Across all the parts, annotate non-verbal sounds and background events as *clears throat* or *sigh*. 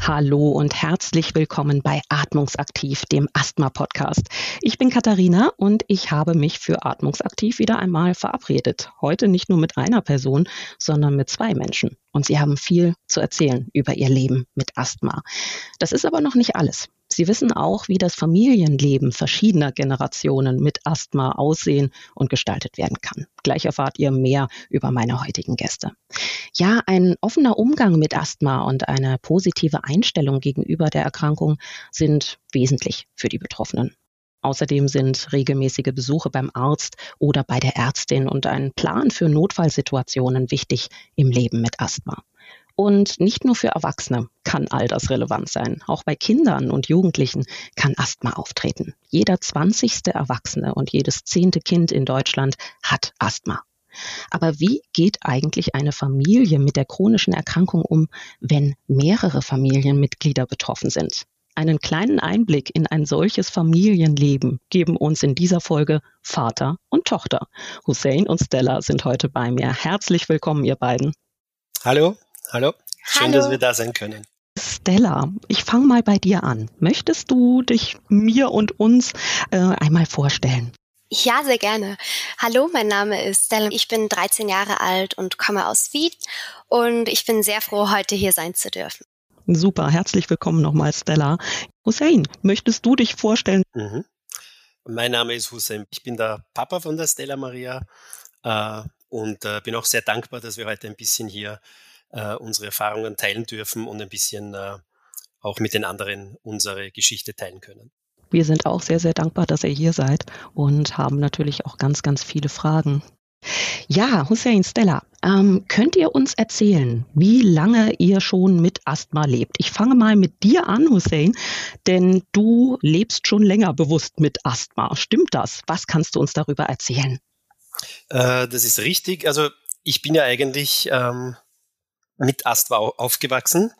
Hallo und herzlich willkommen bei Atmungsaktiv, dem Asthma-Podcast. Ich bin Katharina und ich habe mich für Atmungsaktiv wieder einmal verabredet. Heute nicht nur mit einer Person, sondern mit zwei Menschen. Und sie haben viel zu erzählen über ihr Leben mit Asthma. Das ist aber noch nicht alles. Sie wissen auch, wie das Familienleben verschiedener Generationen mit Asthma aussehen und gestaltet werden kann. Gleich erfahrt ihr mehr über meine heutigen Gäste. Ja, ein offener Umgang mit Asthma und eine positive Einstellung gegenüber der Erkrankung sind wesentlich für die Betroffenen. Außerdem sind regelmäßige Besuche beim Arzt oder bei der Ärztin und ein Plan für Notfallsituationen wichtig im Leben mit Asthma. Und nicht nur für Erwachsene kann all das relevant sein. Auch bei Kindern und Jugendlichen kann Asthma auftreten. Jeder zwanzigste Erwachsene und jedes zehnte Kind in Deutschland hat Asthma. Aber wie geht eigentlich eine Familie mit der chronischen Erkrankung um, wenn mehrere Familienmitglieder betroffen sind? Einen kleinen Einblick in ein solches Familienleben geben uns in dieser Folge Vater und Tochter. Hussein und Stella sind heute bei mir. Herzlich willkommen, ihr beiden. Hallo, Hallo, schön, Hallo. dass wir da sein können. Stella, ich fange mal bei dir an. Möchtest du dich mir und uns äh, einmal vorstellen? Ja, sehr gerne. Hallo, mein Name ist Stella. Ich bin 13 Jahre alt und komme aus Wien und ich bin sehr froh, heute hier sein zu dürfen. Super, herzlich willkommen nochmal, Stella. Hussein, möchtest du dich vorstellen? Mhm. Mein Name ist Hussein. Ich bin der Papa von der Stella Maria äh, und äh, bin auch sehr dankbar, dass wir heute ein bisschen hier äh, unsere Erfahrungen teilen dürfen und ein bisschen äh, auch mit den anderen unsere Geschichte teilen können. Wir sind auch sehr, sehr dankbar, dass ihr hier seid und haben natürlich auch ganz, ganz viele Fragen. Ja, Hussein Stella, ähm, könnt ihr uns erzählen, wie lange ihr schon mit Asthma lebt? Ich fange mal mit dir an, Hussein, denn du lebst schon länger bewusst mit Asthma. Stimmt das? Was kannst du uns darüber erzählen? Äh, das ist richtig. Also ich bin ja eigentlich ähm, mit Asthma aufgewachsen,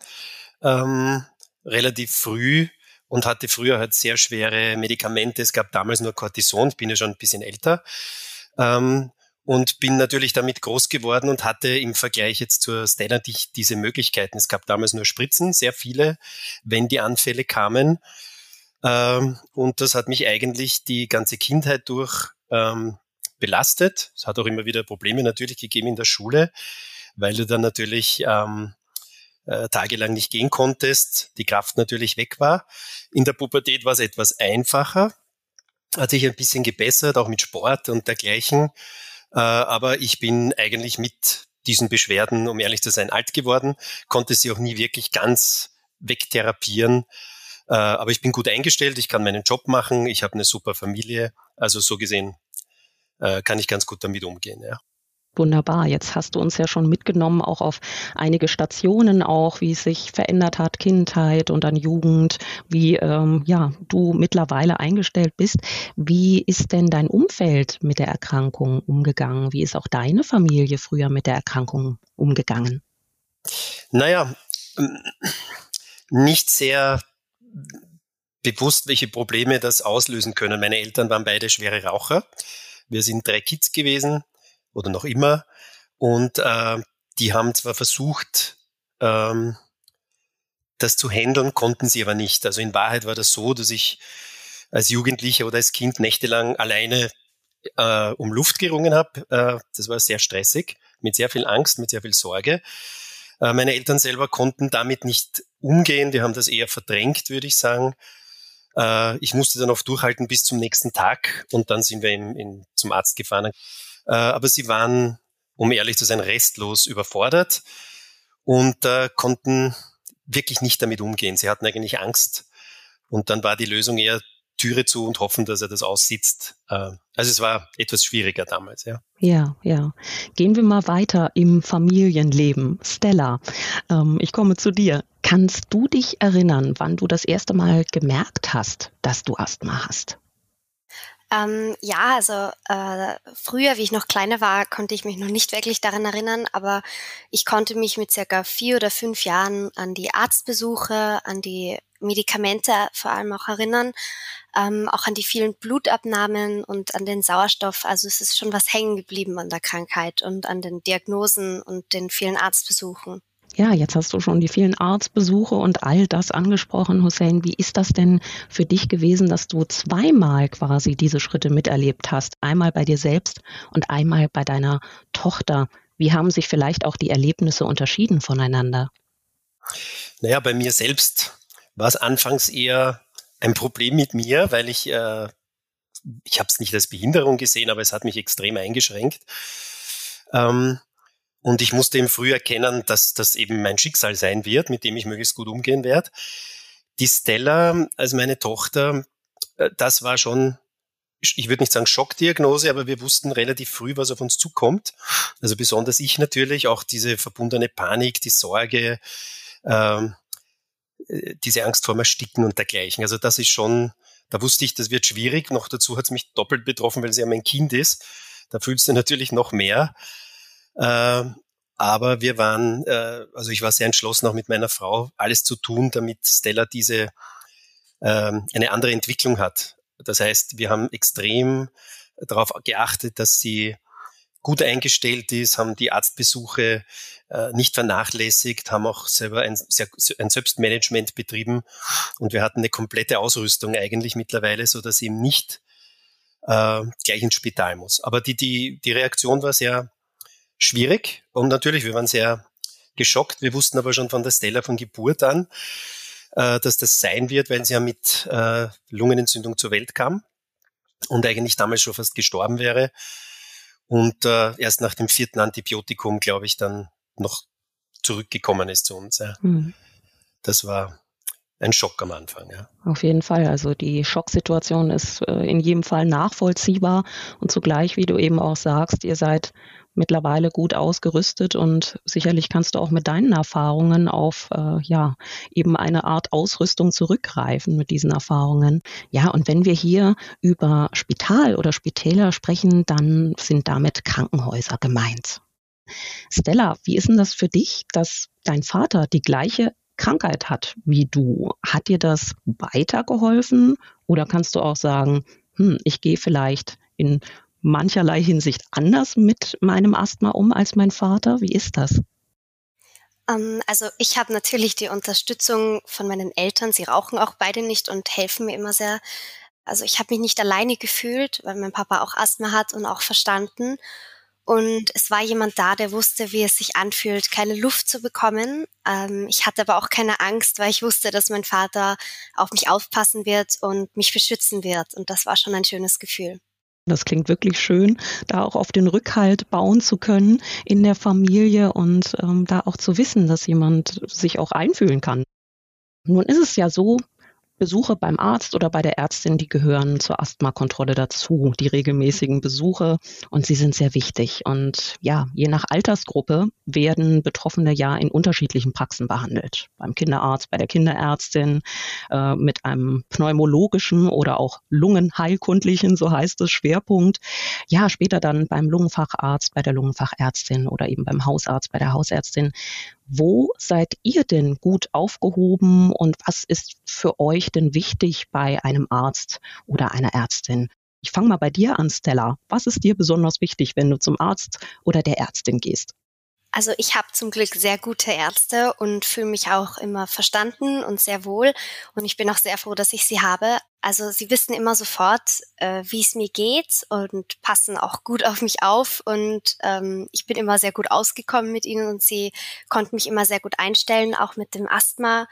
ähm, relativ früh und hatte früher halt sehr schwere Medikamente. Es gab damals nur Cortison, ich bin ja schon ein bisschen älter. Ähm, und bin natürlich damit groß geworden und hatte im Vergleich jetzt zur Stella diese Möglichkeiten. Es gab damals nur Spritzen, sehr viele, wenn die Anfälle kamen. Ähm, und das hat mich eigentlich die ganze Kindheit durch ähm, belastet. Es hat auch immer wieder Probleme natürlich gegeben in der Schule weil du dann natürlich ähm, äh, tagelang nicht gehen konntest, die Kraft natürlich weg war. In der Pubertät war es etwas einfacher, hat sich ein bisschen gebessert, auch mit Sport und dergleichen. Äh, aber ich bin eigentlich mit diesen Beschwerden, um ehrlich zu sein, alt geworden, konnte sie auch nie wirklich ganz wegtherapieren. Äh, aber ich bin gut eingestellt, ich kann meinen Job machen, ich habe eine super Familie. Also so gesehen äh, kann ich ganz gut damit umgehen. Ja. Wunderbar. Jetzt hast du uns ja schon mitgenommen, auch auf einige Stationen, auch wie es sich verändert hat, Kindheit und dann Jugend, wie ähm, ja du mittlerweile eingestellt bist. Wie ist denn dein Umfeld mit der Erkrankung umgegangen? Wie ist auch deine Familie früher mit der Erkrankung umgegangen? Naja, ähm, nicht sehr bewusst, welche Probleme das auslösen können. Meine Eltern waren beide schwere Raucher. Wir sind drei Kids gewesen oder noch immer. Und äh, die haben zwar versucht, ähm, das zu handeln, konnten sie aber nicht. Also in Wahrheit war das so, dass ich als Jugendlicher oder als Kind nächtelang alleine äh, um Luft gerungen habe. Äh, das war sehr stressig, mit sehr viel Angst, mit sehr viel Sorge. Äh, meine Eltern selber konnten damit nicht umgehen, die haben das eher verdrängt, würde ich sagen. Äh, ich musste dann oft durchhalten bis zum nächsten Tag und dann sind wir in, in, zum Arzt gefahren. Äh, aber sie waren, um ehrlich zu sein, restlos überfordert und äh, konnten wirklich nicht damit umgehen. Sie hatten eigentlich Angst. Und dann war die Lösung eher Türe zu und hoffen, dass er das aussitzt. Äh, also es war etwas schwieriger damals, ja. Ja, ja. Gehen wir mal weiter im Familienleben. Stella, ähm, ich komme zu dir. Kannst du dich erinnern, wann du das erste Mal gemerkt hast, dass du Asthma hast? Ähm, ja, also äh, früher, wie ich noch kleiner war, konnte ich mich noch nicht wirklich daran erinnern, aber ich konnte mich mit circa vier oder fünf Jahren an die Arztbesuche, an die Medikamente vor allem auch erinnern, ähm, auch an die vielen Blutabnahmen und an den Sauerstoff. Also es ist schon was hängen geblieben an der Krankheit und an den Diagnosen und den vielen Arztbesuchen. Ja, jetzt hast du schon die vielen Arztbesuche und all das angesprochen, Hussein. Wie ist das denn für dich gewesen, dass du zweimal quasi diese Schritte miterlebt hast? Einmal bei dir selbst und einmal bei deiner Tochter. Wie haben sich vielleicht auch die Erlebnisse unterschieden voneinander? Naja, bei mir selbst war es anfangs eher ein Problem mit mir, weil ich, äh, ich habe es nicht als Behinderung gesehen, aber es hat mich extrem eingeschränkt. Ähm, und ich musste im Früh erkennen, dass das eben mein Schicksal sein wird, mit dem ich möglichst gut umgehen werde. Die Stella, als meine Tochter, äh, das war schon, ich würde nicht sagen Schockdiagnose, aber wir wussten relativ früh, was auf uns zukommt. Also besonders ich natürlich, auch diese verbundene Panik, die Sorge, ähm, äh, diese Angst vorm Ersticken und dergleichen. Also das ist schon, da wusste ich, das wird schwierig. Noch dazu hat es mich doppelt betroffen, weil sie ja mein Kind ist. Da fühlst du natürlich noch mehr. Äh, aber wir waren, äh, also ich war sehr entschlossen, auch mit meiner Frau alles zu tun, damit Stella diese äh, eine andere Entwicklung hat. Das heißt, wir haben extrem darauf geachtet, dass sie gut eingestellt ist, haben die Arztbesuche äh, nicht vernachlässigt, haben auch selber ein, sehr, ein Selbstmanagement betrieben und wir hatten eine komplette Ausrüstung eigentlich mittlerweile, so dass sie eben nicht äh, gleich ins Spital muss. Aber die, die, die Reaktion war sehr schwierig und natürlich, wir waren sehr geschockt. Wir wussten aber schon von der Stella von Geburt an, äh, dass das sein wird, weil sie ja mit äh, Lungenentzündung zur Welt kam und eigentlich damals schon fast gestorben wäre. Und äh, erst nach dem vierten Antibiotikum, glaube ich, dann noch zurückgekommen ist zu uns. Ja. Mhm. Das war ein Schock am Anfang. Ja. Auf jeden Fall. Also die Schocksituation ist äh, in jedem Fall nachvollziehbar und zugleich, wie du eben auch sagst, ihr seid mittlerweile gut ausgerüstet und sicherlich kannst du auch mit deinen Erfahrungen auf äh, ja eben eine Art Ausrüstung zurückgreifen mit diesen Erfahrungen. Ja, und wenn wir hier über Spital oder Spitäler sprechen, dann sind damit Krankenhäuser gemeint. Stella, wie ist denn das für dich, dass dein Vater die gleiche Krankheit hat wie du? Hat dir das weitergeholfen oder kannst du auch sagen, hm, ich gehe vielleicht in mancherlei Hinsicht anders mit meinem Asthma um als mein Vater? Wie ist das? Ähm, also ich habe natürlich die Unterstützung von meinen Eltern. Sie rauchen auch beide nicht und helfen mir immer sehr. Also ich habe mich nicht alleine gefühlt, weil mein Papa auch Asthma hat und auch verstanden. Und es war jemand da, der wusste, wie es sich anfühlt, keine Luft zu bekommen. Ähm, ich hatte aber auch keine Angst, weil ich wusste, dass mein Vater auf mich aufpassen wird und mich beschützen wird. Und das war schon ein schönes Gefühl. Das klingt wirklich schön, da auch auf den Rückhalt bauen zu können in der Familie und ähm, da auch zu wissen, dass jemand sich auch einfühlen kann. Nun ist es ja so, Besuche beim Arzt oder bei der Ärztin, die gehören zur Asthmakontrolle dazu, die regelmäßigen Besuche und sie sind sehr wichtig. Und ja, je nach Altersgruppe werden Betroffene ja in unterschiedlichen Praxen behandelt. Beim Kinderarzt, bei der Kinderärztin, äh, mit einem pneumologischen oder auch lungenheilkundlichen, so heißt es, Schwerpunkt. Ja, später dann beim Lungenfacharzt, bei der Lungenfachärztin oder eben beim Hausarzt, bei der Hausärztin. Wo seid ihr denn gut aufgehoben und was ist für euch denn wichtig bei einem Arzt oder einer Ärztin? Ich fange mal bei dir an, Stella. Was ist dir besonders wichtig, wenn du zum Arzt oder der Ärztin gehst? Also ich habe zum Glück sehr gute Ärzte und fühle mich auch immer verstanden und sehr wohl. Und ich bin auch sehr froh, dass ich sie habe. Also sie wissen immer sofort, äh, wie es mir geht und passen auch gut auf mich auf. Und ähm, ich bin immer sehr gut ausgekommen mit ihnen und sie konnten mich immer sehr gut einstellen, auch mit dem Asthma.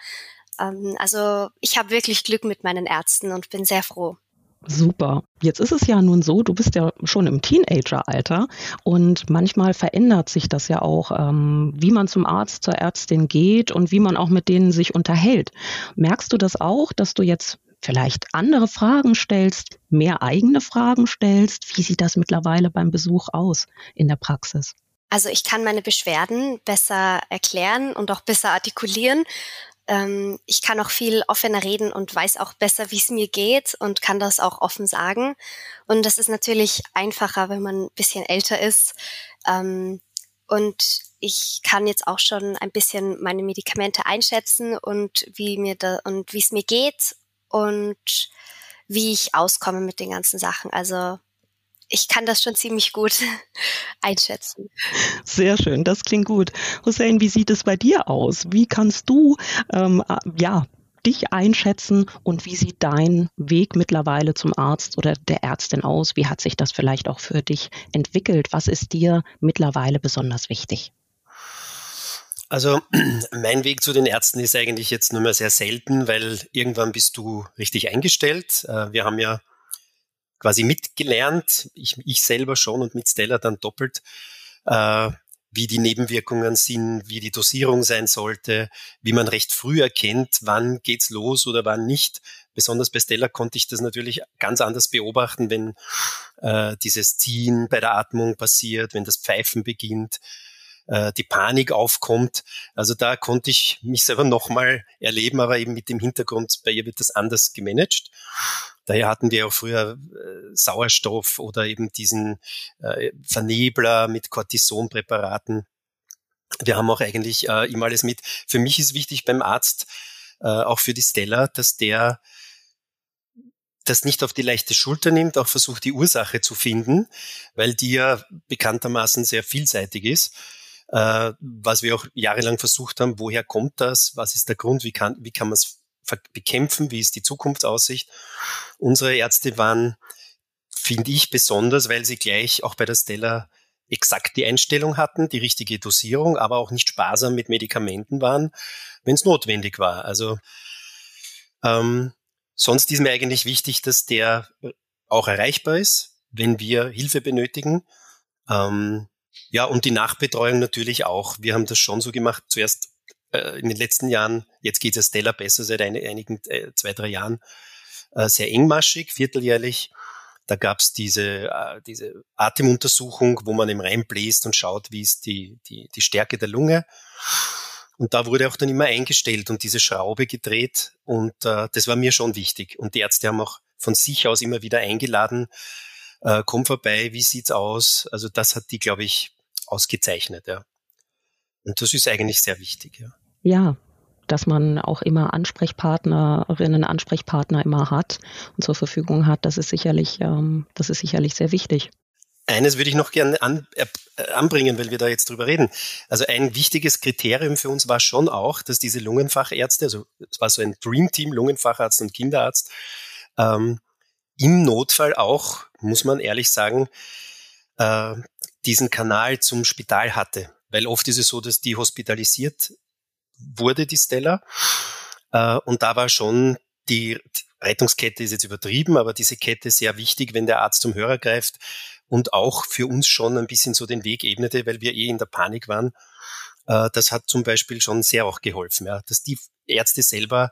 Ähm, also ich habe wirklich Glück mit meinen Ärzten und bin sehr froh. Super. Jetzt ist es ja nun so, du bist ja schon im Teenageralter und manchmal verändert sich das ja auch, ähm, wie man zum Arzt, zur Ärztin geht und wie man auch mit denen sich unterhält. Merkst du das auch, dass du jetzt vielleicht andere Fragen stellst, mehr eigene Fragen stellst? Wie sieht das mittlerweile beim Besuch aus in der Praxis? Also ich kann meine Beschwerden besser erklären und auch besser artikulieren ähm, ich kann auch viel offener reden und weiß auch besser, wie es mir geht und kann das auch offen sagen. Und das ist natürlich einfacher, wenn man ein bisschen älter ist. Ähm, und ich kann jetzt auch schon ein bisschen meine Medikamente einschätzen und wie mir da und wie es mir geht und wie ich auskomme mit den ganzen Sachen. Also ich kann das schon ziemlich gut *laughs* einschätzen. Sehr schön, das klingt gut. Hussein, wie sieht es bei dir aus? Wie kannst du ähm, äh, ja dich einschätzen und wie sieht dein Weg mittlerweile zum Arzt oder der Ärztin aus? Wie hat sich das vielleicht auch für dich entwickelt? Was ist dir mittlerweile besonders wichtig? Also *clears throat* mein Weg zu den Ärzten ist eigentlich jetzt nur mehr sehr selten, weil irgendwann bist du richtig eingestellt. Äh, wir haben ja quasi mitgelernt, ich, ich selber schon und mit Stella dann doppelt, äh, wie die Nebenwirkungen sind, wie die Dosierung sein sollte, wie man recht früh erkennt, wann geht's los oder wann nicht. Besonders bei Stella konnte ich das natürlich ganz anders beobachten, wenn äh, dieses Ziehen bei der Atmung passiert, wenn das Pfeifen beginnt, äh, die Panik aufkommt. Also da konnte ich mich selber nochmal erleben, aber eben mit dem Hintergrund, bei ihr wird das anders gemanagt. Daher hatten wir auch früher äh, Sauerstoff oder eben diesen äh, Vernebler mit Cortisonpräparaten. Wir haben auch eigentlich äh, immer alles mit. Für mich ist wichtig beim Arzt, äh, auch für die Stella, dass der das nicht auf die leichte Schulter nimmt, auch versucht, die Ursache zu finden, weil die ja bekanntermaßen sehr vielseitig ist. Äh, was wir auch jahrelang versucht haben, woher kommt das, was ist der Grund, wie kann, wie kann man es bekämpfen, wie ist die Zukunftsaussicht. Unsere Ärzte waren, finde ich, besonders, weil sie gleich auch bei der Stella exakt die Einstellung hatten, die richtige Dosierung, aber auch nicht sparsam mit Medikamenten waren, wenn es notwendig war. Also ähm, sonst ist mir eigentlich wichtig, dass der auch erreichbar ist, wenn wir Hilfe benötigen. Ähm, ja, und die Nachbetreuung natürlich auch. Wir haben das schon so gemacht. Zuerst äh, in den letzten Jahren, jetzt geht es Stella besser seit einigen, äh, zwei, drei Jahren, äh, sehr engmaschig, vierteljährlich. Da gab's diese, äh, diese Atemuntersuchung, wo man im reinbläst und schaut, wie ist die, die, die Stärke der Lunge. Und da wurde auch dann immer eingestellt und diese Schraube gedreht. Und das war mir schon wichtig. Und die Ärzte haben auch von sich aus immer wieder eingeladen, komm vorbei, wie sieht's aus? Also das hat die, glaube ich, ausgezeichnet, ja. Und das ist eigentlich sehr wichtig, ja. Ja, dass man auch immer Ansprechpartnerinnen, Ansprechpartner immer hat und zur Verfügung hat, das ist sicherlich, ähm, das ist sicherlich sehr wichtig. Eines würde ich noch gerne an, äh, anbringen, weil wir da jetzt drüber reden. Also ein wichtiges Kriterium für uns war schon auch, dass diese Lungenfachärzte, also es war so ein Dreamteam, Lungenfacharzt und Kinderarzt, ähm, im Notfall auch, muss man ehrlich sagen, äh, diesen Kanal zum Spital hatte. Weil oft ist es so, dass die hospitalisiert wurde, die Stella. Äh, und da war schon die Rettungskette ist jetzt übertrieben, aber diese Kette sehr wichtig, wenn der Arzt zum Hörer greift und auch für uns schon ein bisschen so den Weg ebnete, weil wir eh in der Panik waren. Äh, das hat zum Beispiel schon sehr auch geholfen, ja, dass die Ärzte selber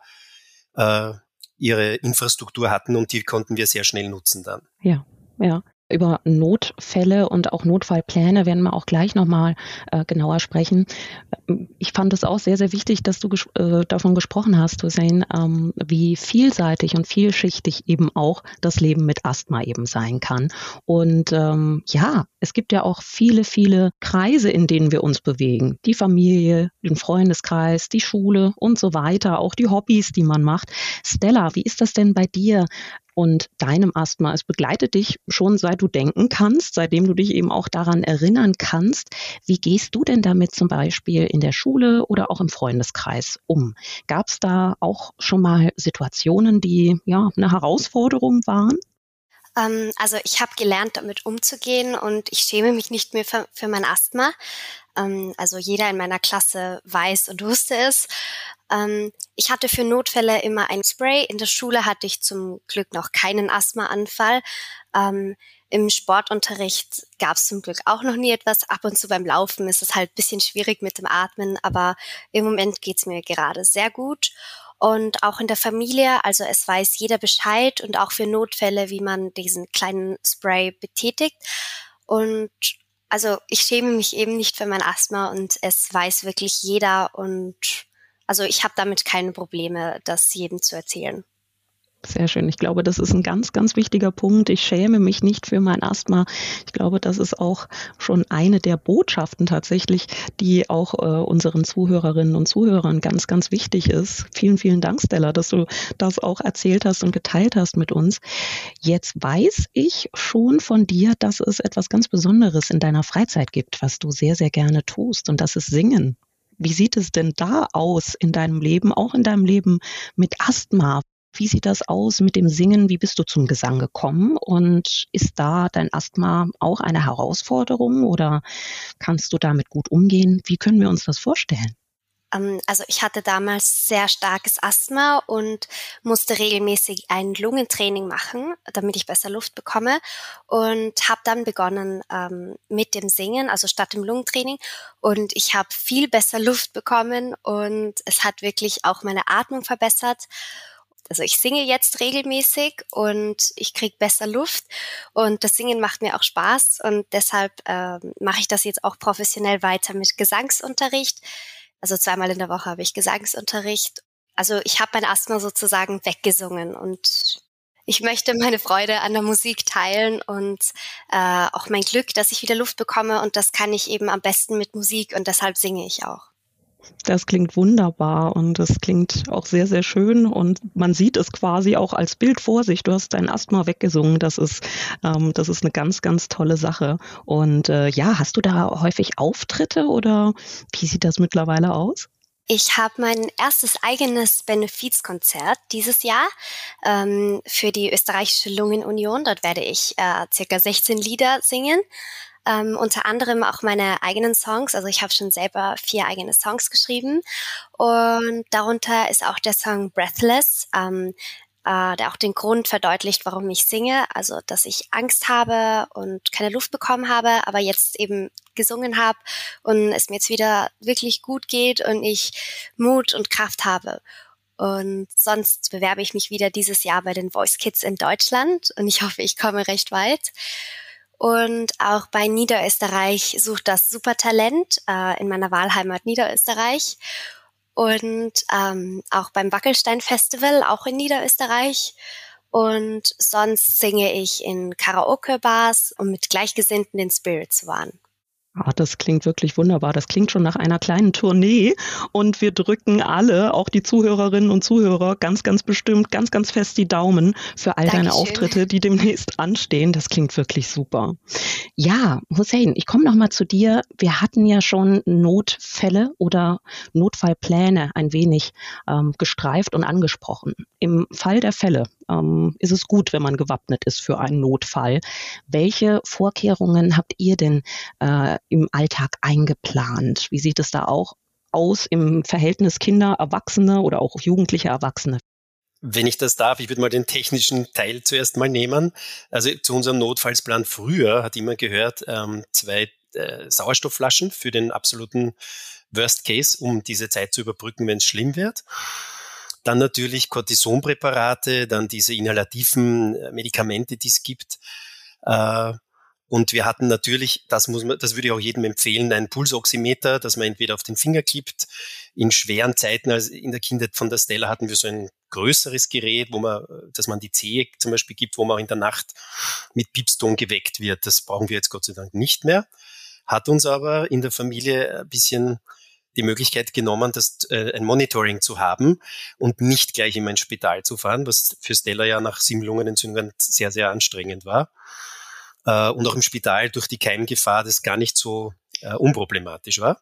äh, ihre Infrastruktur hatten und die konnten wir sehr schnell nutzen dann. Ja, ja über Notfälle und auch Notfallpläne werden wir auch gleich nochmal äh, genauer sprechen. Ich fand es auch sehr, sehr wichtig, dass du ges äh, davon gesprochen hast, Hussein, ähm, wie vielseitig und vielschichtig eben auch das Leben mit Asthma eben sein kann. Und ähm, ja, es gibt ja auch viele, viele Kreise, in denen wir uns bewegen. Die Familie, den Freundeskreis, die Schule und so weiter, auch die Hobbys, die man macht. Stella, wie ist das denn bei dir? und deinem Asthma. Es begleitet dich schon seit du denken kannst, seitdem du dich eben auch daran erinnern kannst. Wie gehst du denn damit zum Beispiel in der Schule oder auch im Freundeskreis um? Gab es da auch schon mal Situationen, die ja eine Herausforderung waren? Ähm, also ich habe gelernt, damit umzugehen und ich schäme mich nicht mehr für, für mein Asthma. Ähm, also jeder in meiner Klasse weiß und wusste es. Ähm, ich hatte für Notfälle immer ein Spray. In der Schule hatte ich zum Glück noch keinen Asthmaanfall. Ähm, Im Sportunterricht gab es zum Glück auch noch nie etwas. Ab und zu beim Laufen ist es halt bisschen schwierig mit dem Atmen, aber im Moment geht's mir gerade sehr gut. Und auch in der Familie, also es weiß jeder Bescheid und auch für Notfälle, wie man diesen kleinen Spray betätigt. Und also ich schäme mich eben nicht für mein Asthma und es weiß wirklich jeder und also ich habe damit keine Probleme, das jedem zu erzählen. Sehr schön. Ich glaube, das ist ein ganz, ganz wichtiger Punkt. Ich schäme mich nicht für mein Asthma. Ich glaube, das ist auch schon eine der Botschaften tatsächlich, die auch äh, unseren Zuhörerinnen und Zuhörern ganz, ganz wichtig ist. Vielen, vielen Dank, Stella, dass du das auch erzählt hast und geteilt hast mit uns. Jetzt weiß ich schon von dir, dass es etwas ganz Besonderes in deiner Freizeit gibt, was du sehr, sehr gerne tust. Und das ist Singen. Wie sieht es denn da aus in deinem Leben, auch in deinem Leben mit Asthma? Wie sieht das aus mit dem Singen? Wie bist du zum Gesang gekommen? Und ist da dein Asthma auch eine Herausforderung oder kannst du damit gut umgehen? Wie können wir uns das vorstellen? Ähm, also ich hatte damals sehr starkes Asthma und musste regelmäßig ein Lungentraining machen, damit ich besser Luft bekomme und habe dann begonnen ähm, mit dem Singen, also statt dem Lungentraining und ich habe viel besser Luft bekommen und es hat wirklich auch meine Atmung verbessert also ich singe jetzt regelmäßig und ich kriege besser Luft und das Singen macht mir auch Spaß und deshalb äh, mache ich das jetzt auch professionell weiter mit Gesangsunterricht. Also zweimal in der Woche habe ich Gesangsunterricht. Also ich habe mein Asthma sozusagen weggesungen und ich möchte meine Freude an der Musik teilen und äh, auch mein Glück, dass ich wieder Luft bekomme und das kann ich eben am besten mit Musik und deshalb singe ich auch. Das klingt wunderbar und es klingt auch sehr, sehr schön und man sieht es quasi auch als Bild vor sich. Du hast dein Asthma weggesungen. Das ist, ähm, das ist eine ganz, ganz tolle Sache. Und äh, ja, hast du da häufig Auftritte oder wie sieht das mittlerweile aus? Ich habe mein erstes eigenes Benefizkonzert dieses Jahr ähm, für die österreichische Lungenunion. Dort werde ich äh, circa 16 Lieder singen ähm, unter anderem auch meine eigenen Songs. Also ich habe schon selber vier eigene Songs geschrieben und darunter ist auch der Song Breathless. Ähm, äh, der auch den Grund verdeutlicht, warum ich singe. Also, dass ich Angst habe und keine Luft bekommen habe, aber jetzt eben gesungen habe und es mir jetzt wieder wirklich gut geht und ich Mut und Kraft habe. Und sonst bewerbe ich mich wieder dieses Jahr bei den Voice Kids in Deutschland und ich hoffe, ich komme recht weit. Und auch bei Niederösterreich sucht das Supertalent äh, in meiner Wahlheimat Niederösterreich. Und ähm, auch beim Wackelstein Festival, auch in Niederösterreich. Und sonst singe ich in Karaoke-Bars und mit Gleichgesinnten den Spirits waren. Ah, das klingt wirklich wunderbar. Das klingt schon nach einer kleinen Tournee. Und wir drücken alle, auch die Zuhörerinnen und Zuhörer, ganz, ganz bestimmt, ganz, ganz fest die Daumen für all Dankeschön. deine Auftritte, die demnächst *laughs* anstehen. Das klingt wirklich super. Ja, Hussein, ich komme nochmal zu dir. Wir hatten ja schon Notfälle oder Notfallpläne ein wenig ähm, gestreift und angesprochen. Im Fall der Fälle ähm, ist es gut, wenn man gewappnet ist für einen Notfall. Welche Vorkehrungen habt ihr denn äh, im Alltag eingeplant? Wie sieht es da auch aus im Verhältnis Kinder, Erwachsene oder auch jugendliche Erwachsene? Wenn ich das darf, ich würde mal den technischen Teil zuerst mal nehmen. Also zu unserem Notfallsplan früher hat immer gehört, ähm, zwei äh, Sauerstoffflaschen für den absoluten Worst Case, um diese Zeit zu überbrücken, wenn es schlimm wird. Dann natürlich Cortisonpräparate, dann diese inhalativen äh, Medikamente, die es gibt. Äh, und wir hatten natürlich, das muss man, das würde ich auch jedem empfehlen, ein Pulsoximeter, das man entweder auf den Finger kippt. In schweren Zeiten, also in der Kindheit von der Stella hatten wir so ein größeres Gerät, wo man, dass man die Zehe zum Beispiel gibt, wo man auch in der Nacht mit Piepston geweckt wird. Das brauchen wir jetzt Gott sei Dank nicht mehr. Hat uns aber in der Familie ein bisschen die Möglichkeit genommen, das, äh, ein Monitoring zu haben und nicht gleich immer ins Spital zu fahren, was für Stella ja nach sieben Lungenentzündungen sehr, sehr anstrengend war. Äh, und auch im Spital durch die Keimgefahr das gar nicht so äh, unproblematisch war.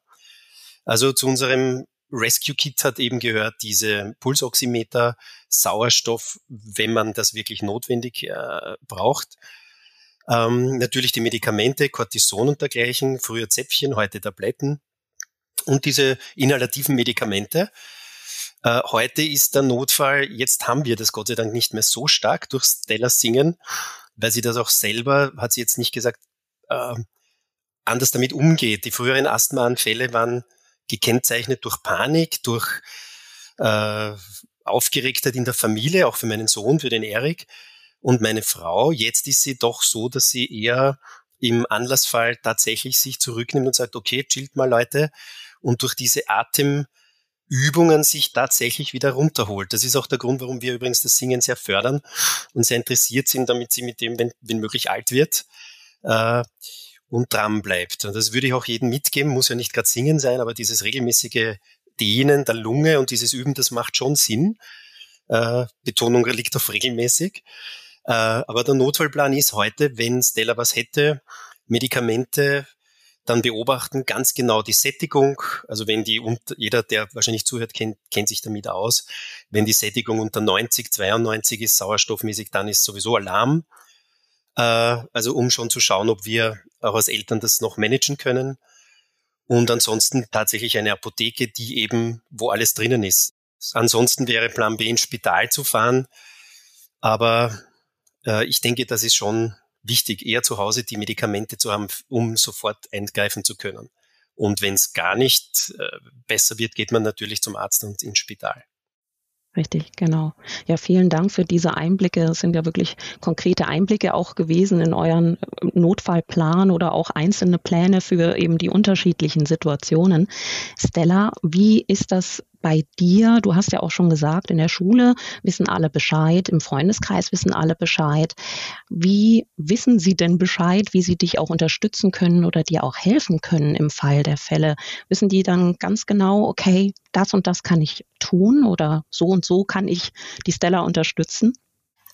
Also zu unserem Rescue Kit hat eben gehört diese Pulsoximeter, Sauerstoff, wenn man das wirklich notwendig äh, braucht. Ähm, natürlich die Medikamente, Cortison und dergleichen, früher Zäpfchen, heute Tabletten, und diese inhalativen Medikamente. Äh, heute ist der Notfall, jetzt haben wir das Gott sei Dank nicht mehr so stark durch Stellas Singen, weil sie das auch selber, hat sie jetzt nicht gesagt, äh, anders damit umgeht. Die früheren Asthmaanfälle waren gekennzeichnet durch Panik, durch äh, Aufgeregtheit in der Familie, auch für meinen Sohn, für den Erik und meine Frau. Jetzt ist sie doch so, dass sie eher im Anlassfall tatsächlich sich zurücknimmt und sagt, okay, chillt mal Leute, und durch diese Atemübungen Übungen sich tatsächlich wieder runterholt. Das ist auch der Grund, warum wir übrigens das Singen sehr fördern und sehr interessiert sind, damit sie mit dem, wenn, wenn möglich, alt wird äh, und dran bleibt. Und das würde ich auch jedem mitgeben, muss ja nicht gerade singen sein, aber dieses regelmäßige Dehnen der Lunge und dieses Üben, das macht schon Sinn. Äh, Betonung liegt auf regelmäßig. Äh, aber der Notfallplan ist heute, wenn Stella was hätte, Medikamente dann beobachten ganz genau die Sättigung. Also wenn die, jeder, der wahrscheinlich zuhört, kennt, kennt sich damit aus. Wenn die Sättigung unter 90, 92 ist, sauerstoffmäßig, dann ist sowieso Alarm. Äh, also um schon zu schauen, ob wir auch als Eltern das noch managen können. Und ansonsten tatsächlich eine Apotheke, die eben, wo alles drinnen ist. Ansonsten wäre Plan B ins Spital zu fahren. Aber äh, ich denke, das ist schon wichtig, eher zu Hause die Medikamente zu haben, um sofort eingreifen zu können. Und wenn es gar nicht äh, besser wird, geht man natürlich zum Arzt und ins Spital. Richtig, genau. Ja, vielen Dank für diese Einblicke. Es sind ja wirklich konkrete Einblicke auch gewesen in euren äh, Notfallplan oder auch einzelne Pläne für eben die unterschiedlichen Situationen. Stella, wie ist das bei dir? Du hast ja auch schon gesagt, in der Schule wissen alle Bescheid, im Freundeskreis wissen alle Bescheid. Wie wissen sie denn Bescheid, wie sie dich auch unterstützen können oder dir auch helfen können im Fall der Fälle? Wissen die dann ganz genau, okay, das und das kann ich tun oder so und so kann ich die Stella unterstützen?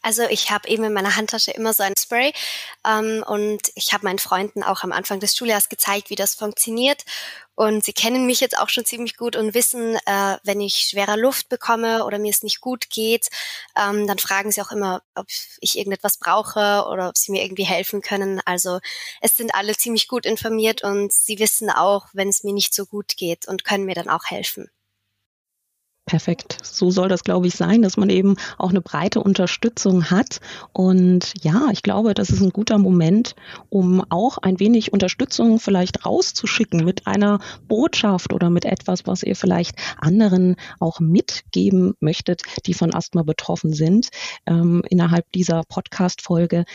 Also ich habe eben in meiner Handtasche immer so ein Spray ähm, und ich habe meinen Freunden auch am Anfang des Schuljahres gezeigt, wie das funktioniert. Und sie kennen mich jetzt auch schon ziemlich gut und wissen, äh, wenn ich schwerer Luft bekomme oder mir es nicht gut geht, ähm, dann fragen sie auch immer, ob ich irgendetwas brauche oder ob sie mir irgendwie helfen können. Also es sind alle ziemlich gut informiert und sie wissen auch, wenn es mir nicht so gut geht und können mir dann auch helfen. Perfekt. So soll das, glaube ich, sein, dass man eben auch eine breite Unterstützung hat. Und ja, ich glaube, das ist ein guter Moment, um auch ein wenig Unterstützung vielleicht rauszuschicken mit einer Botschaft oder mit etwas, was ihr vielleicht anderen auch mitgeben möchtet, die von Asthma betroffen sind, ähm, innerhalb dieser Podcast-Folge.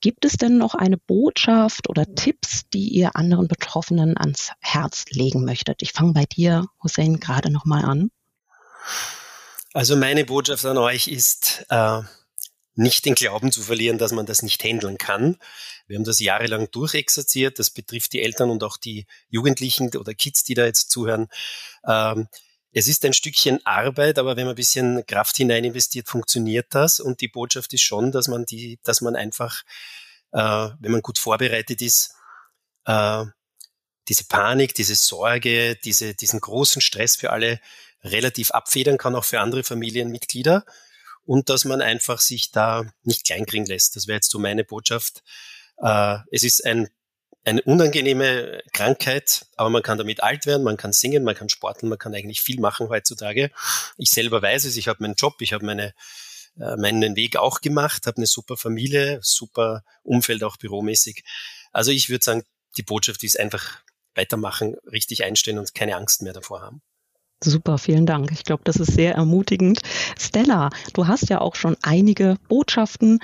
Gibt es denn noch eine Botschaft oder Tipps, die ihr anderen Betroffenen ans Herz legen möchtet? Ich fange bei dir, Hussein, gerade nochmal an. Also meine Botschaft an euch ist, äh, nicht den Glauben zu verlieren, dass man das nicht handeln kann. Wir haben das jahrelang durchexerziert. Das betrifft die Eltern und auch die Jugendlichen oder Kids, die da jetzt zuhören. Ähm, es ist ein Stückchen Arbeit, aber wenn man ein bisschen Kraft hinein investiert, funktioniert das. Und die Botschaft ist schon, dass man die, dass man einfach, äh, wenn man gut vorbereitet ist, äh, diese Panik, diese Sorge, diese, diesen großen Stress für alle relativ abfedern kann, auch für andere Familienmitglieder. Und dass man einfach sich da nicht kleinkriegen lässt. Das wäre jetzt so meine Botschaft. Äh, es ist ein, eine unangenehme Krankheit, aber man kann damit alt werden, man kann singen, man kann sporteln, man kann eigentlich viel machen heutzutage. Ich selber weiß es, ich habe meinen Job, ich habe meine, äh, meinen Weg auch gemacht, habe eine super Familie, super Umfeld auch büromäßig. Also ich würde sagen, die Botschaft ist einfach weitermachen, richtig einstellen und keine Angst mehr davor haben. Super, vielen Dank. Ich glaube, das ist sehr ermutigend. Stella, du hast ja auch schon einige Botschaften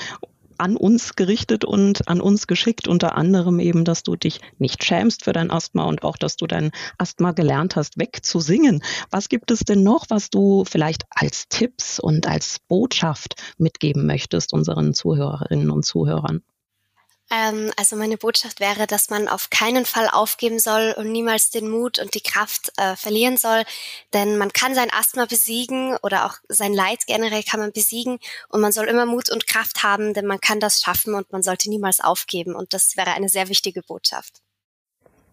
an uns gerichtet und an uns geschickt, unter anderem eben, dass du dich nicht schämst für dein Asthma und auch, dass du dein Asthma gelernt hast, wegzusingen. Was gibt es denn noch, was du vielleicht als Tipps und als Botschaft mitgeben möchtest unseren Zuhörerinnen und Zuhörern? Ähm, also meine Botschaft wäre, dass man auf keinen Fall aufgeben soll und niemals den Mut und die Kraft äh, verlieren soll, denn man kann sein Asthma besiegen oder auch sein Leid generell kann man besiegen und man soll immer Mut und Kraft haben, denn man kann das schaffen und man sollte niemals aufgeben und das wäre eine sehr wichtige Botschaft.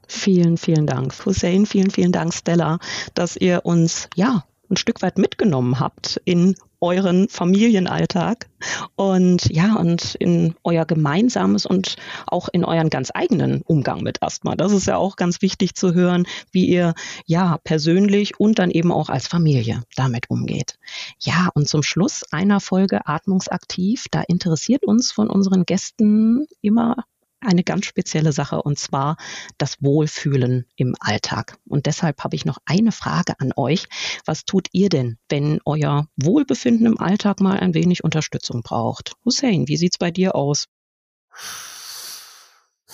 Vielen, vielen Dank, Hussein. Vielen, vielen Dank, Stella, dass ihr uns ja ein Stück weit mitgenommen habt in euren Familienalltag und ja, und in euer gemeinsames und auch in euren ganz eigenen Umgang mit Asthma. Das ist ja auch ganz wichtig zu hören, wie ihr ja persönlich und dann eben auch als Familie damit umgeht. Ja, und zum Schluss einer Folge Atmungsaktiv, da interessiert uns von unseren Gästen immer eine ganz spezielle Sache und zwar das Wohlfühlen im Alltag. Und deshalb habe ich noch eine Frage an euch. Was tut ihr denn, wenn euer Wohlbefinden im Alltag mal ein wenig Unterstützung braucht? Hussein, wie sieht's bei dir aus?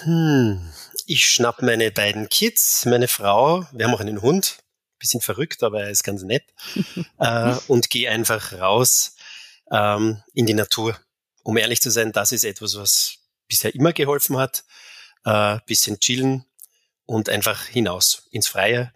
Hm, ich schnapp meine beiden Kids, meine Frau, wir haben auch einen Hund, bisschen verrückt, aber er ist ganz nett. *laughs* äh, und gehe einfach raus ähm, in die Natur. Um ehrlich zu sein, das ist etwas, was bisher immer geholfen hat. Äh, bisschen chillen und einfach hinaus ins Freie.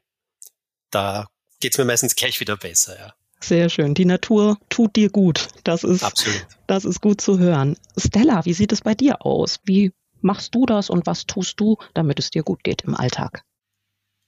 Da geht's mir meistens gleich wieder besser, ja. Sehr schön. Die Natur tut dir gut. Das ist, Absolut. das ist gut zu hören. Stella, wie sieht es bei dir aus? Wie machst du das und was tust du, damit es dir gut geht im Alltag?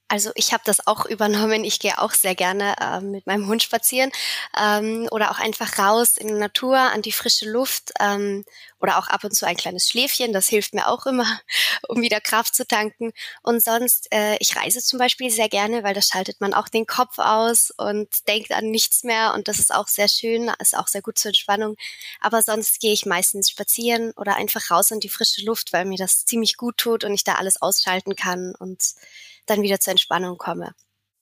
Also ich habe das auch übernommen. Ich gehe auch sehr gerne äh, mit meinem Hund spazieren ähm, oder auch einfach raus in die Natur, an die frische Luft ähm, oder auch ab und zu ein kleines Schläfchen. Das hilft mir auch immer, *laughs* um wieder Kraft zu tanken. Und sonst, äh, ich reise zum Beispiel sehr gerne, weil da schaltet man auch den Kopf aus und denkt an nichts mehr. Und das ist auch sehr schön, ist auch sehr gut zur Entspannung. Aber sonst gehe ich meistens spazieren oder einfach raus in die frische Luft, weil mir das ziemlich gut tut und ich da alles ausschalten kann und dann wieder zur Entspannung komme.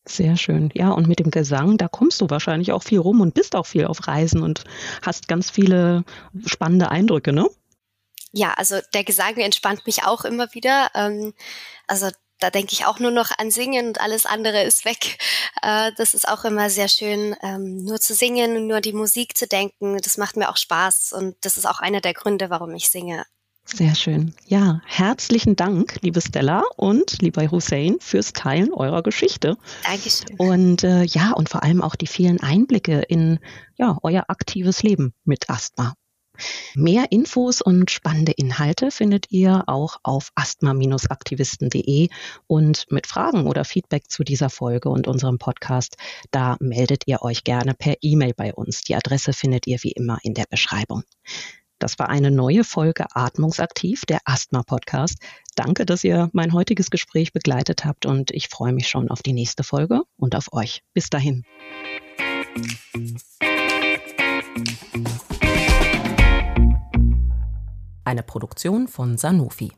Sehr schön. Ja, und mit dem Gesang, da kommst du wahrscheinlich auch viel rum und bist auch viel auf Reisen und hast ganz viele spannende Eindrücke, ne? Ja, also der Gesang entspannt mich auch immer wieder. Ähm, also da denke ich auch nur noch an Singen und alles andere ist weg. Äh, das ist auch immer sehr schön, ähm, nur zu singen und nur die Musik zu denken. Das macht mir auch Spaß und das ist auch einer der Gründe, warum ich singe. Sehr schön. Ja, herzlichen Dank, liebe Stella und lieber Hussein, fürs Teilen eurer Geschichte. Dankeschön. Und äh, ja, und vor allem auch die vielen Einblicke in ja, euer aktives Leben mit Asthma. Mehr Infos und spannende Inhalte findet ihr auch auf asthma-aktivisten.de und mit Fragen oder Feedback zu dieser Folge und unserem Podcast, da meldet ihr euch gerne per E-Mail bei uns. Die Adresse findet ihr wie immer in der Beschreibung. Das war eine neue Folge Atmungsaktiv, der Asthma-Podcast. Danke, dass ihr mein heutiges Gespräch begleitet habt und ich freue mich schon auf die nächste Folge und auf euch. Bis dahin. Eine Produktion von Sanofi.